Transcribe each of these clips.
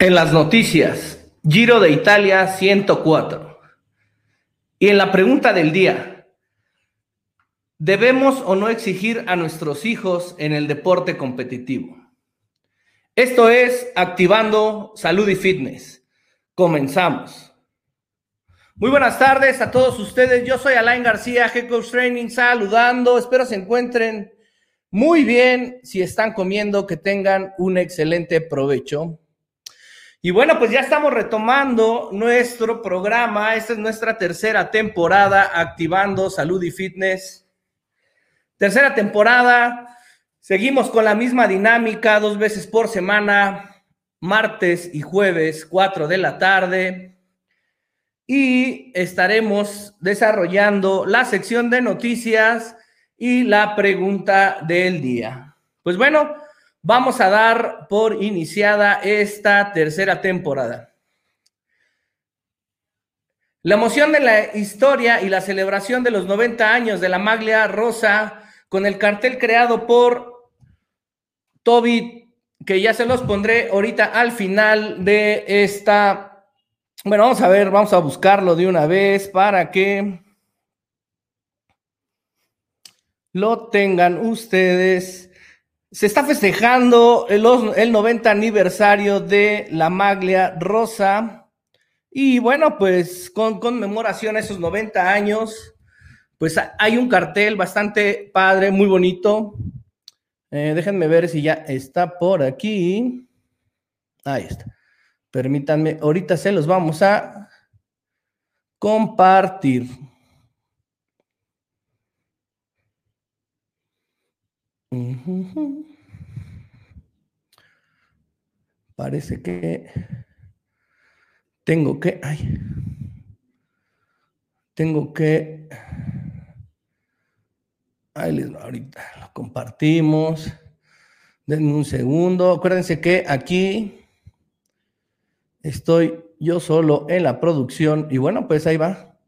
En las noticias, Giro de Italia 104. Y en la pregunta del día, ¿debemos o no exigir a nuestros hijos en el deporte competitivo? Esto es Activando Salud y Fitness. Comenzamos. Muy buenas tardes a todos ustedes. Yo soy Alain García, Head Coach Training, saludando. Espero se encuentren muy bien. Si están comiendo, que tengan un excelente provecho. Y bueno, pues ya estamos retomando nuestro programa. Esta es nuestra tercera temporada activando salud y fitness. Tercera temporada. Seguimos con la misma dinámica, dos veces por semana, martes y jueves, cuatro de la tarde. Y estaremos desarrollando la sección de noticias y la pregunta del día. Pues bueno, vamos a dar por iniciada esta tercera temporada. La emoción de la historia y la celebración de los 90 años de la Maglia Rosa con el cartel creado por Toby, que ya se los pondré ahorita al final de esta. Bueno, vamos a ver, vamos a buscarlo de una vez para que lo tengan ustedes se está festejando el, el 90 aniversario de la Maglia Rosa. Y bueno, pues con conmemoración a esos 90 años, pues hay un cartel bastante padre, muy bonito. Eh, déjenme ver si ya está por aquí. Ahí está. Permítanme, ahorita se los vamos a compartir. Parece que tengo que, ay, tengo que, ahí ahorita lo compartimos. Denme un segundo. Acuérdense que aquí estoy yo solo en la producción y bueno, pues ahí va.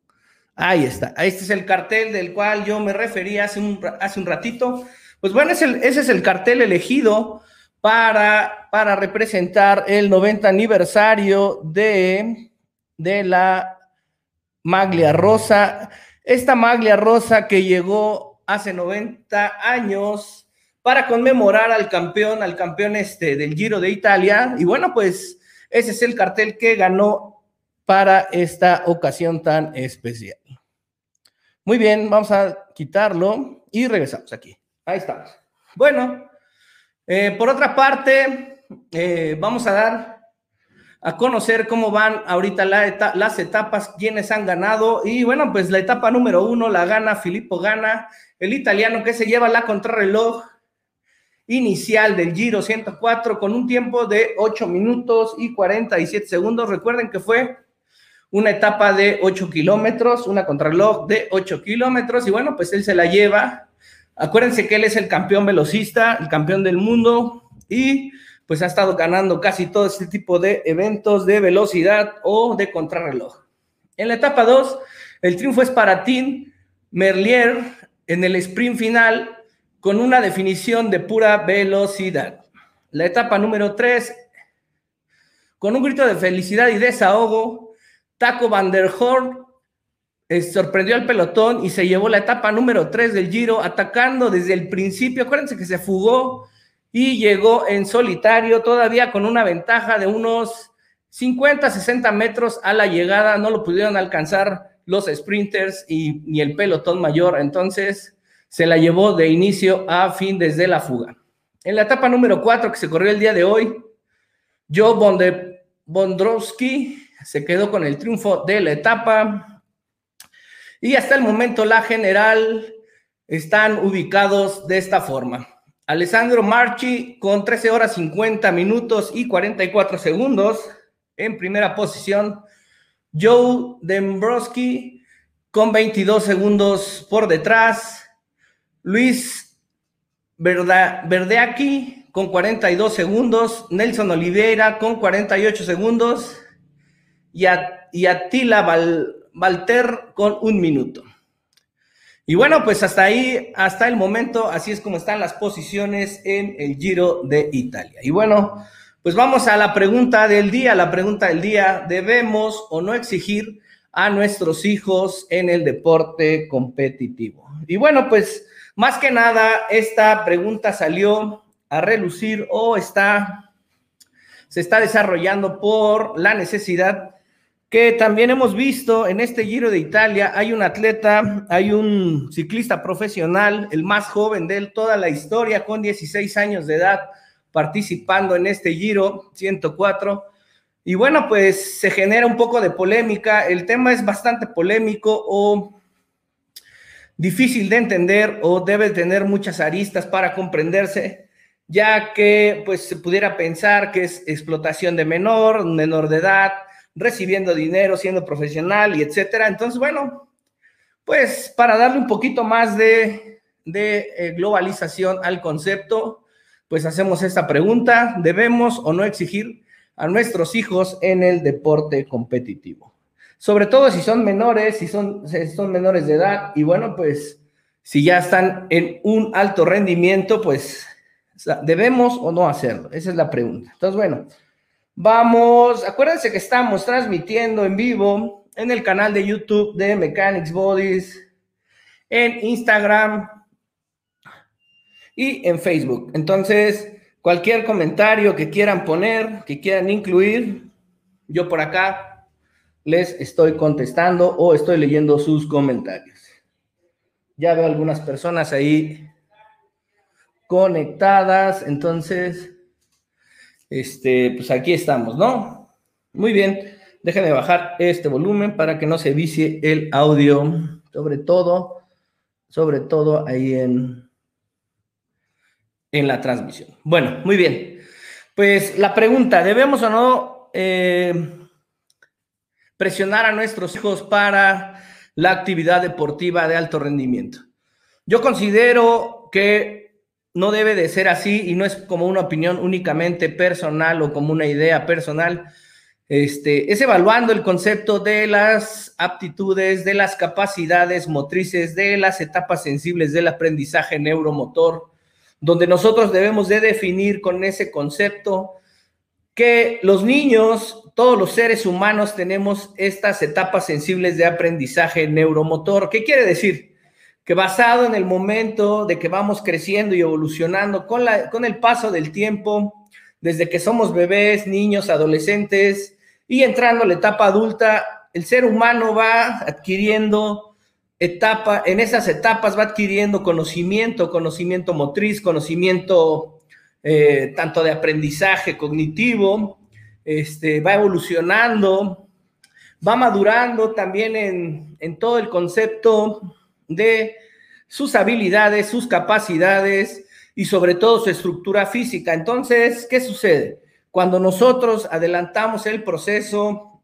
Ahí está. Este es el cartel del cual yo me refería hace un, hace un ratito. Pues bueno, ese es el cartel elegido para, para representar el 90 aniversario de, de la Maglia Rosa. Esta Maglia Rosa que llegó hace 90 años para conmemorar al campeón, al campeón este del Giro de Italia. Y bueno, pues ese es el cartel que ganó para esta ocasión tan especial. Muy bien, vamos a quitarlo y regresamos aquí. Ahí estamos. Bueno, eh, por otra parte, eh, vamos a dar a conocer cómo van ahorita las etapas, quienes han ganado. Y bueno, pues la etapa número uno la gana Filippo Gana, el italiano que se lleva la contrarreloj inicial del Giro 104 con un tiempo de 8 minutos y 47 segundos. Recuerden que fue una etapa de 8 kilómetros, una contrarreloj de 8 kilómetros y bueno, pues él se la lleva Acuérdense que él es el campeón velocista, el campeón del mundo y pues ha estado ganando casi todo este tipo de eventos de velocidad o de contrarreloj. En la etapa 2, el triunfo es para Tim Merlier en el sprint final con una definición de pura velocidad. La etapa número 3, con un grito de felicidad y desahogo, Taco Van der Horn sorprendió al pelotón y se llevó la etapa número 3 del Giro, atacando desde el principio. Acuérdense que se fugó y llegó en solitario, todavía con una ventaja de unos 50, 60 metros a la llegada. No lo pudieron alcanzar los sprinters y ni el pelotón mayor. Entonces se la llevó de inicio a fin desde la fuga. En la etapa número 4 que se corrió el día de hoy, Joe Bondrowski se quedó con el triunfo de la etapa. Y hasta el momento la general están ubicados de esta forma. Alessandro Marchi con 13 horas 50 minutos y 44 segundos en primera posición. Joe Dembrowski con 22 segundos por detrás. Luis Verdeaki con 42 segundos. Nelson Oliveira con 48 segundos. Y, Atila Val Valter con un minuto. Y bueno, pues hasta ahí, hasta el momento, así es como están las posiciones en el Giro de Italia. Y bueno, Pues vamos a la pregunta del día. La pregunta del día, ¿debemos o no exigir a nuestros hijos en el deporte competitivo? Y bueno, pues más que nada, esta pregunta salió a relucir o está, se está desarrollando por la necesidad que también hemos visto en este Giro de Italia, hay un atleta, hay un ciclista profesional, el más joven de toda la historia, con 16 años de edad, participando en este Giro 104. Y bueno, pues se genera un poco de polémica, el tema es bastante polémico o difícil de entender o debe tener muchas aristas para comprenderse, ya que pues se pudiera pensar que es explotación de menor, menor de edad, recibiendo dinero, siendo profesional y etcétera. Entonces, bueno, pues para darle un poquito más de, eh, globalización al concepto, pues hacemos esta pregunta, ¿debemos o no exigir a nuestros hijos en el deporte competitivo? Sobre todo si son menores, si son, si son menores de edad y bueno, pues si ya están en un alto rendimiento, pues debemos o no hacerlo. Esa es la pregunta. Entonces, bueno, Vamos, acuérdense que estamos transmitiendo en vivo en el canal de YouTube de Mechanics Bodies, en Instagram y en Facebook. Entonces, cualquier comentario que quieran poner, que quieran incluir, yo por acá les estoy contestando o estoy leyendo sus comentarios. Ya veo algunas personas ahí conectadas, entonces este, pues aquí estamos, ¿no? Muy bien, déjenme bajar este volumen para que no se vicie el audio, sobre todo, sobre todo ahí en, en la transmisión. Bueno, muy bien. Pues la pregunta, ¿debemos o no eh, presionar a nuestros hijos para la actividad deportiva de alto rendimiento? Yo considero que no debe de ser así y no es como una opinión únicamente personal o como una idea personal. Este, es evaluando el concepto de las aptitudes, de las capacidades motrices, de las etapas sensibles del aprendizaje neuromotor, donde nosotros debemos de definir con ese concepto que los niños, todos los seres humanos tenemos estas etapas sensibles de aprendizaje neuromotor. ¿Qué quiere decir? Que basado en el momento de que vamos creciendo y evolucionando con, la, con el paso del tiempo, desde que somos bebés, niños, adolescentes y entrando a la etapa adulta, el ser humano va adquiriendo etapa, en esas etapas va adquiriendo conocimiento, conocimiento motriz, conocimiento eh, tanto de aprendizaje cognitivo, este, va evolucionando, va madurando también en, en todo el concepto de sus habilidades, sus capacidades y sobre todo su estructura física. Entonces, ¿qué sucede? Cuando nosotros adelantamos el proceso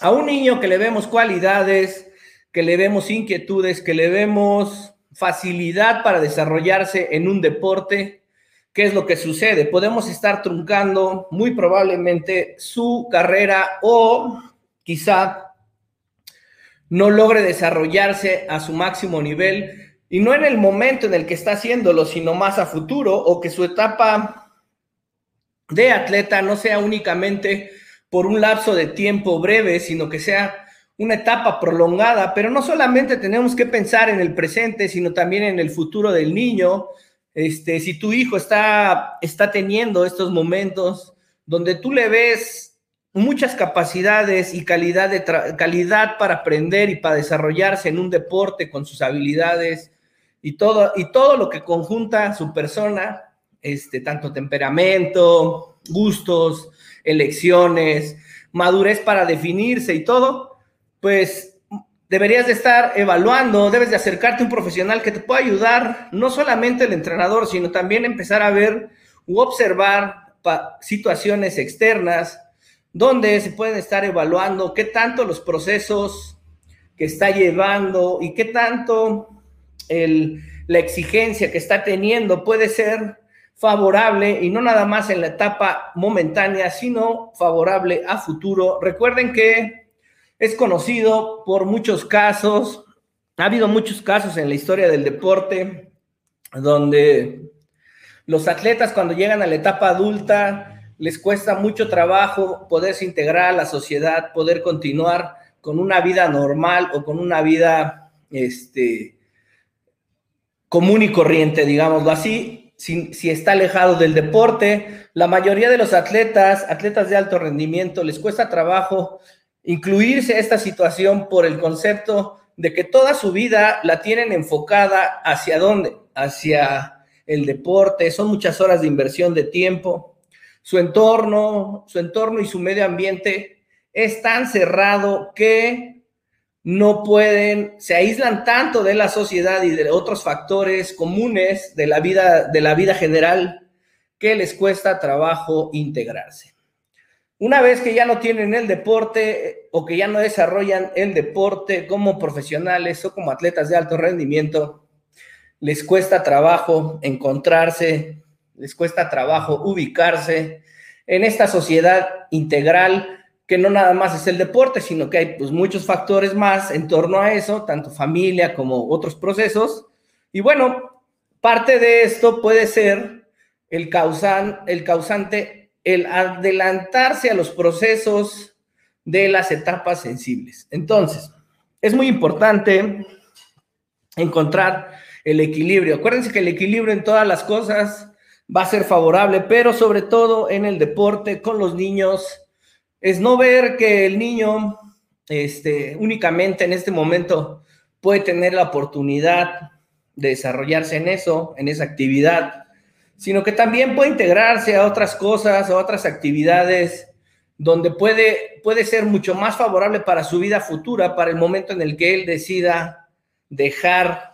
a un niño que le vemos cualidades, que le vemos inquietudes, que le vemos facilidad para desarrollarse en un deporte, ¿qué es lo que sucede? Podemos estar truncando muy probablemente su carrera o quizá no logre desarrollarse a su máximo nivel y no en el momento en el que está haciéndolo, sino más a futuro o que su etapa de atleta no sea únicamente por un lapso de tiempo breve, sino que sea una etapa prolongada, pero no solamente tenemos que pensar en el presente, sino también en el futuro del niño. Este, si tu hijo está, está teniendo estos momentos donde tú le ves muchas capacidades y calidad, de calidad para aprender y para desarrollarse en un deporte con sus habilidades y todo, y todo lo que conjunta su persona, este, tanto temperamento, gustos, elecciones, madurez para definirse y todo, pues deberías de estar evaluando, debes de acercarte a un profesional que te pueda ayudar, no solamente el entrenador, sino también empezar a ver u observar situaciones externas, donde se pueden estar evaluando qué tanto los procesos que está llevando y qué tanto la exigencia que está teniendo puede ser favorable y no nada más en la etapa momentánea, sino favorable a futuro. Recuerden que es conocido por muchos casos, ha habido muchos casos en la historia del deporte donde los atletas cuando llegan a la etapa adulta les cuesta mucho trabajo poderse integrar a la sociedad, poder continuar con una vida normal o con una vida este, común y corriente, digámoslo así, si, si, está alejado del deporte. La mayoría de los atletas, atletas de alto rendimiento, les cuesta trabajo incluirse a esta situación por el concepto de que toda su vida la tienen enfocada hacia dónde, hacia el deporte, son muchas horas de inversión de tiempo su entorno, su entorno y su medio ambiente es tan cerrado que no pueden, se aíslan tanto de la sociedad y de otros factores comunes de la vida, de la vida general que les cuesta trabajo integrarse. Una vez que ya no tienen el deporte o que ya no desarrollan el deporte como profesionales o como atletas de alto rendimiento, les cuesta trabajo encontrarse les cuesta trabajo ubicarse en esta sociedad integral que no nada más es el deporte, sino que hay pues, muchos factores más en torno a eso, tanto familia como otros procesos. Y bueno, parte de esto puede ser el, causan, el causante, el adelantarse a los procesos de las etapas sensibles. Entonces, es muy importante encontrar el equilibrio. Acuérdense que el equilibrio en todas las cosas va a ser favorable, pero sobre todo en el deporte con los niños, es no ver que el niño este, únicamente en este momento puede tener la oportunidad de desarrollarse en eso, en esa actividad, sino que también puede integrarse a otras cosas, a otras actividades, donde puede, puede ser mucho más favorable para su vida futura, para el momento en el que él decida dejar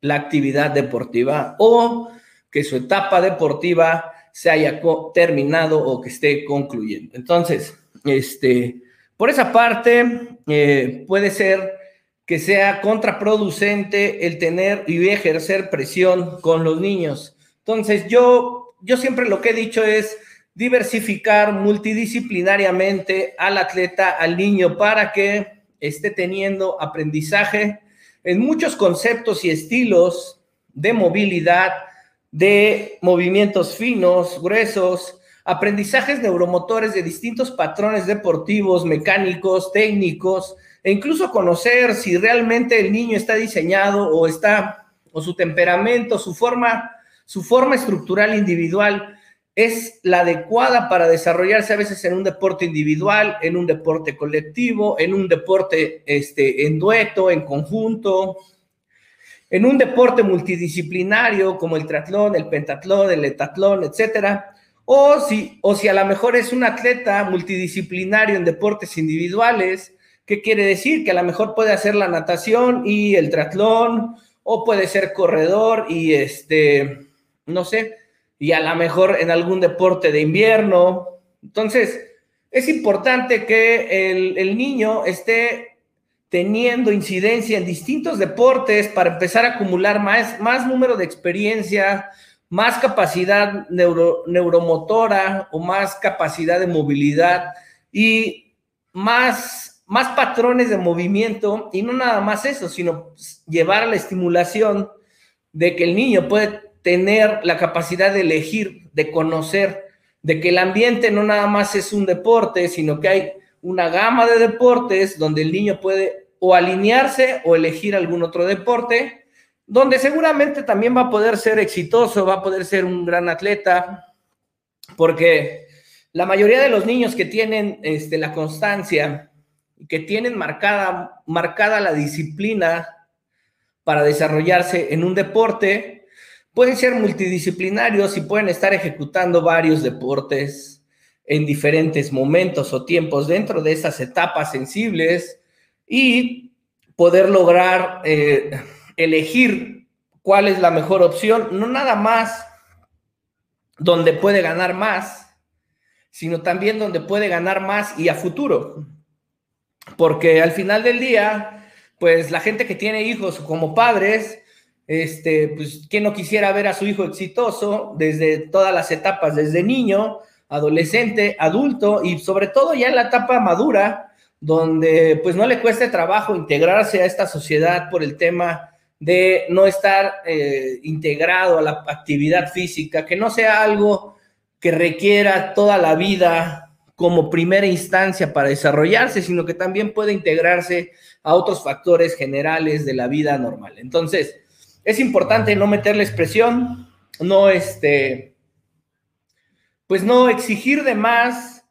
la actividad deportiva o que su etapa deportiva se haya terminado o que esté concluyendo. Entonces, este, por esa parte, eh, puede ser que sea contraproducente el tener y ejercer presión con los niños. Entonces, yo, yo siempre lo que he dicho es diversificar multidisciplinariamente al atleta, al niño, para que esté teniendo aprendizaje en muchos conceptos y estilos de movilidad, de movimientos finos, gruesos, aprendizajes neuromotores de distintos patrones deportivos, mecánicos, técnicos, e incluso conocer si realmente el niño está diseñado o está, o su temperamento, su forma, su forma estructural individual es la adecuada para desarrollarse a veces en un deporte individual, en un deporte colectivo, en un deporte este, en dueto, en conjunto, en un deporte multidisciplinario como el triatlón, el pentatlón, el etatlón, etcétera, o si, o si a lo mejor es un atleta multidisciplinario en deportes individuales, ¿qué quiere decir? Que a lo mejor puede hacer la natación y el triatlón, o puede ser corredor y este, no sé, y a lo mejor en algún deporte de invierno. Entonces, es importante que el, el niño esté teniendo incidencia en distintos deportes para empezar a acumular más, más número de experiencia, más capacidad neuromotora o más capacidad de movilidad y más, más patrones de movimiento. Y no nada más eso, sino llevar a la estimulación de que el niño puede tener la capacidad de elegir, de conocer, de que el ambiente no nada más es un deporte, sino que hay una gama de deportes donde el niño puede o alinearse o elegir algún otro deporte, donde seguramente también va a poder ser exitoso, va a poder ser un gran atleta, porque la mayoría de los niños que tienen este, la constancia, que tienen marcada, marcada la disciplina para desarrollarse en un deporte, pueden ser multidisciplinarios y pueden estar ejecutando varios deportes en diferentes momentos o tiempos dentro de esas etapas sensibles y poder lograr eh, elegir cuál es la mejor opción, no nada más donde puede ganar más, sino también donde puede ganar más y a futuro. Porque al final del día, pues la gente que tiene hijos como padres, este, pues, ¿quién no quisiera ver a su hijo exitoso desde todas las etapas, desde niño adolescente, adulto y sobre todo ya en la etapa madura, donde pues no le cueste trabajo integrarse a esta sociedad por el tema de no estar eh, integrado a la actividad física, que no sea algo que requiera toda la vida como primera instancia para desarrollarse, sino que también puede integrarse a otros factores generales de la vida normal. Entonces, es importante no meterle expresión, no este, pues no exigir de más,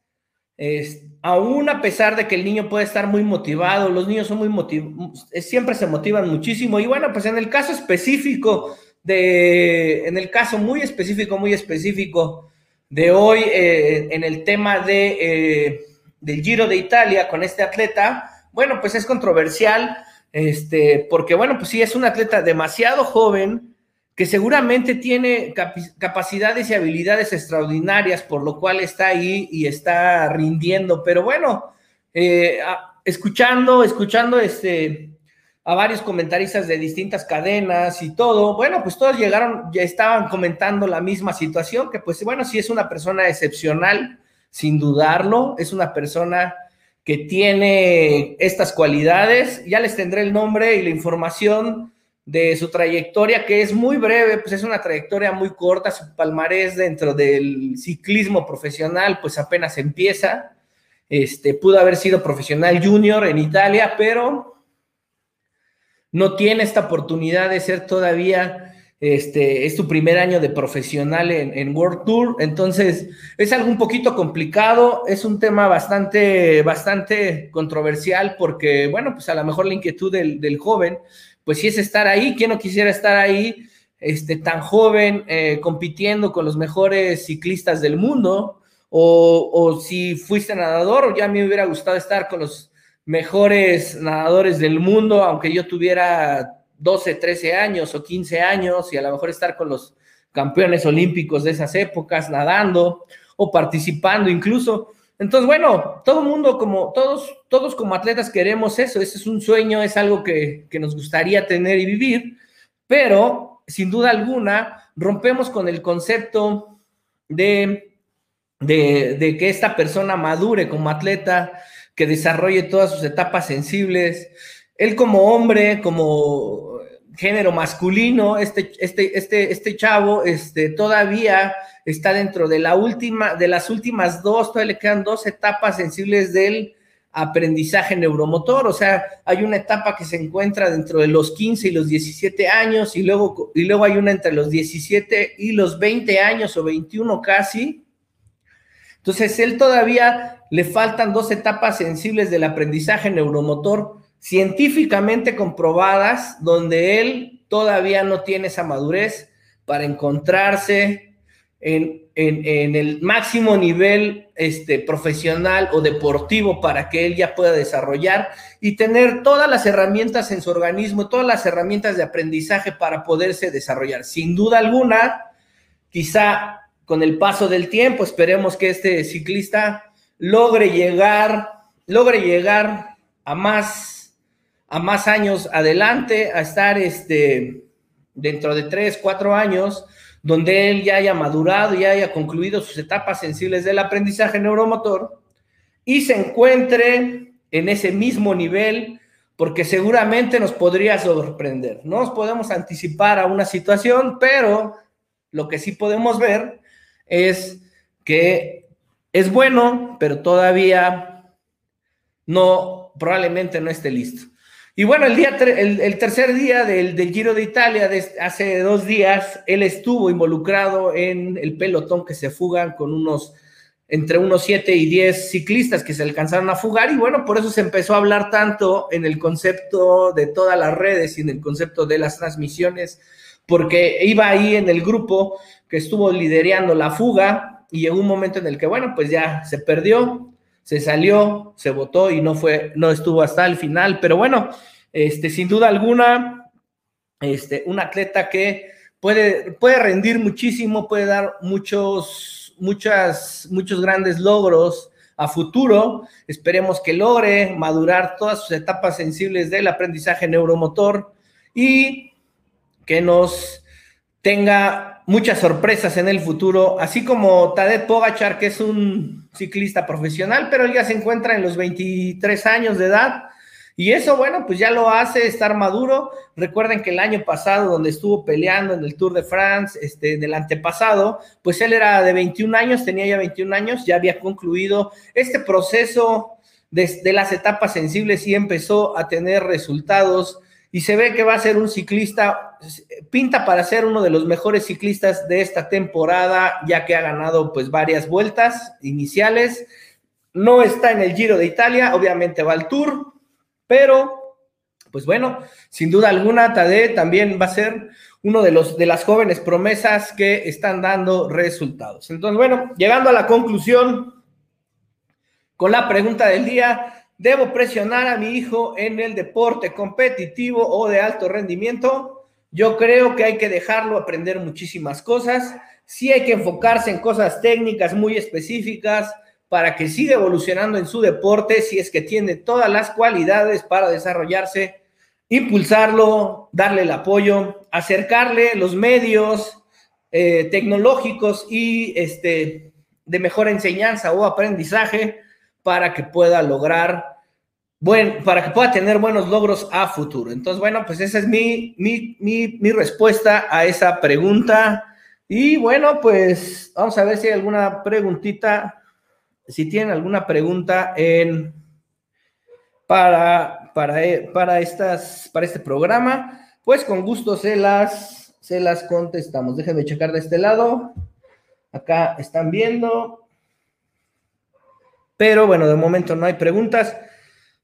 aún a pesar de que el niño puede estar muy motivado, los niños son muy motivados, siempre se motivan muchísimo. Y bueno, pues en el caso específico de, en el caso muy específico, muy específico de hoy, eh, en el tema de, eh, del Giro de Italia con este atleta, bueno, pues es controversial, este, porque bueno, pues sí, es un atleta demasiado joven, que seguramente tiene capacidades y habilidades extraordinarias, por lo cual está ahí y está rindiendo. Pero bueno, eh, escuchando, escuchando este, a varios comentaristas de distintas cadenas y todo, bueno, pues todos llegaron, ya estaban comentando la misma situación, que pues bueno, sí es una persona excepcional, sin dudarlo, es una persona que tiene estas cualidades, ya les tendré el nombre y la información de su trayectoria, que es muy breve, pues es una trayectoria muy corta, su palmarés dentro del ciclismo profesional, pues apenas empieza. Este, pudo haber sido profesional junior en Italia, pero no tiene esta oportunidad de ser todavía, este, es su primer año de profesional en, World Tour, entonces es algo un poquito complicado, es un tema bastante, bastante controversial porque, bueno, pues a lo mejor la inquietud del joven pues sí es estar ahí, ¿quién no quisiera estar ahí este, tan joven eh, compitiendo con los mejores ciclistas del mundo? O, si fuiste nadador, ya me hubiera gustado estar con los mejores nadadores del mundo, aunque yo tuviera 12, 13 años o 15 años y a lo mejor estar con los campeones olímpicos de esas épocas nadando o participando incluso. Entonces, bueno, todo mundo, como todos, todos como atletas queremos eso, ese es un sueño, es algo que, nos gustaría tener y vivir, pero sin duda alguna rompemos con el concepto de, de, que esta persona madure como atleta, que desarrolle todas sus etapas sensibles. Él como hombre, como género masculino, este, este, este, este chavo, este, todavía está dentro de la última, de las últimas dos, todavía le quedan dos etapas sensibles del aprendizaje neuromotor, o sea, hay una etapa que se encuentra dentro de los 15 y los 17 años y luego, y luego hay una entre los 17 y los 20 años o 21 casi. Entonces, él todavía le faltan dos etapas sensibles del aprendizaje neuromotor científicamente comprobadas, donde él todavía no tiene esa madurez para encontrarse en, el máximo nivel este, profesional o deportivo para que él ya pueda desarrollar y tener todas las herramientas en su organismo, todas las herramientas de aprendizaje para poderse desarrollar. Sin duda alguna, quizá con el paso del tiempo, esperemos que este ciclista logre llegar, logre llegar a más, a más años adelante, a estar este, dentro de tres, cuatro años, donde él ya haya madurado, ya haya concluido sus etapas sensibles del aprendizaje neuromotor y se encuentre en ese mismo nivel, porque seguramente nos podría sorprender. No nos podemos anticipar a una situación, pero lo que sí podemos ver es que es bueno, pero todavía no, probablemente no esté listo. Y bueno, el, día el, tercer día del, Giro de Italia, hace dos días, él estuvo involucrado en el pelotón que se fugan con unos, entre unos 7 y 10 ciclistas que se alcanzaron a fugar. Y bueno, por eso se empezó a hablar tanto en el concepto de todas las redes y en el concepto de las transmisiones, porque iba ahí en el grupo que estuvo liderando la fuga y llegó un momento en el que, bueno, pues ya se perdió, se salió, se votó y no fue, no estuvo hasta el final, pero bueno, este, sin duda alguna, este, un atleta que puede, puede rendir muchísimo, puede dar muchos, muchas, muchos grandes logros a futuro. Esperemos que logre madurar todas sus etapas sensibles del aprendizaje neuromotor y que nos tenga muchas sorpresas en el futuro, así como Tadej Pogachar, que es un ciclista profesional, pero él ya se encuentra en los 23 años de edad. Y eso, bueno, pues ya lo hace estar maduro. Recuerden que el año pasado, donde estuvo peleando en el Tour de France, este, del antepasado, pues él era de 21 años, tenía ya 21 años, ya había concluido. Este proceso de, las etapas sensibles y empezó a tener resultados y se ve que va a ser un ciclista, pinta para ser uno de los mejores ciclistas de esta temporada, ya que ha ganado pues varias vueltas iniciales. No está en el Giro de Italia, obviamente va al Tour, pero, pues bueno, sin duda alguna, Tade también va a ser uno de, los, de las jóvenes promesas que están dando resultados. Entonces, bueno, llegando a la conclusión con la pregunta del día, ¿debo presionar a mi hijo en el deporte competitivo o de alto rendimiento? Yo creo que hay que dejarlo aprender muchísimas cosas. Sí hay que enfocarse en cosas técnicas muy específicas, para que siga evolucionando en su deporte si es que tiene todas las cualidades para desarrollarse, impulsarlo, darle el apoyo, acercarle los medios eh, tecnológicos y este, de mejor enseñanza o aprendizaje para que pueda lograr, para que pueda tener buenos logros a futuro. Entonces, bueno, pues esa es mi, mi, mi, mi respuesta a esa pregunta. Y bueno, pues vamos a ver si hay alguna preguntita si tienen alguna pregunta en, para, para, eh, para, estas, para este programa, pues con gusto se las, se las contestamos. Déjenme checar de este lado. Acá están viendo. Pero bueno, de momento no hay preguntas.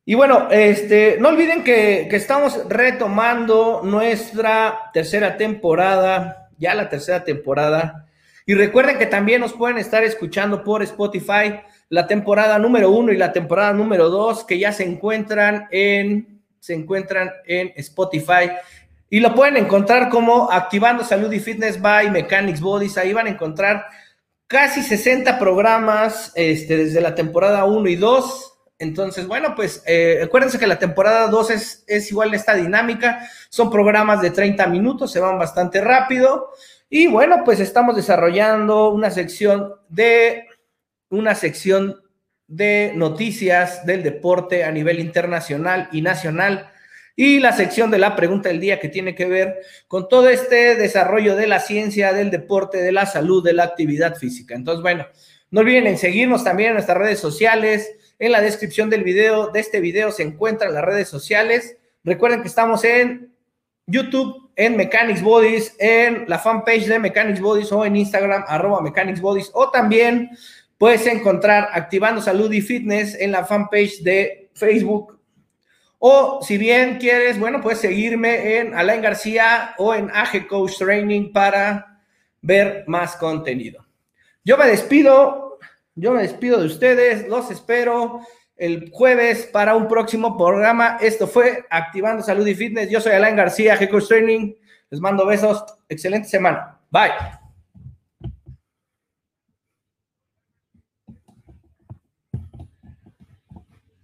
Y bueno, este, no olviden que, estamos retomando nuestra tercera temporada, ya la tercera temporada. Y recuerden que también nos pueden estar escuchando por Spotify la temporada número uno y la temporada número dos que ya se encuentran en, se encuentran en Spotify y lo pueden encontrar como Activando Salud y Fitness by Mechanics Bodies. Ahí van a encontrar casi 60 programas este, desde la temporada 1 y 2. Entonces, bueno, pues eh, acuérdense que la temporada 2 es, es igual esta dinámica. Son programas de 30 minutos, se van bastante rápido. Y bueno, pues estamos desarrollando una sección de una sección de noticias del deporte a nivel internacional y nacional y la sección de la pregunta del día que tiene que ver con todo este desarrollo de la ciencia, del deporte, de la salud, de la actividad física. Entonces, bueno, no olviden en seguirnos también en nuestras redes sociales. En la descripción del video, de este video se encuentran las redes sociales. Recuerden que estamos en YouTube, en Mechanics Bodies, en la fanpage de Mechanics Bodies o en Instagram, arroba Mechanics Bodies, o también Puedes encontrar Activando Salud y Fitness en la fanpage de Facebook. O si bien quieres, bueno, puedes seguirme en Alain García o en AG Coach Training para ver más contenido. Yo me despido, yo me despido de ustedes, los espero el jueves para un próximo programa. Esto fue Activando Salud y Fitness. Yo soy Alain García, AG Coach Training. Les mando besos. Excelente semana. Bye.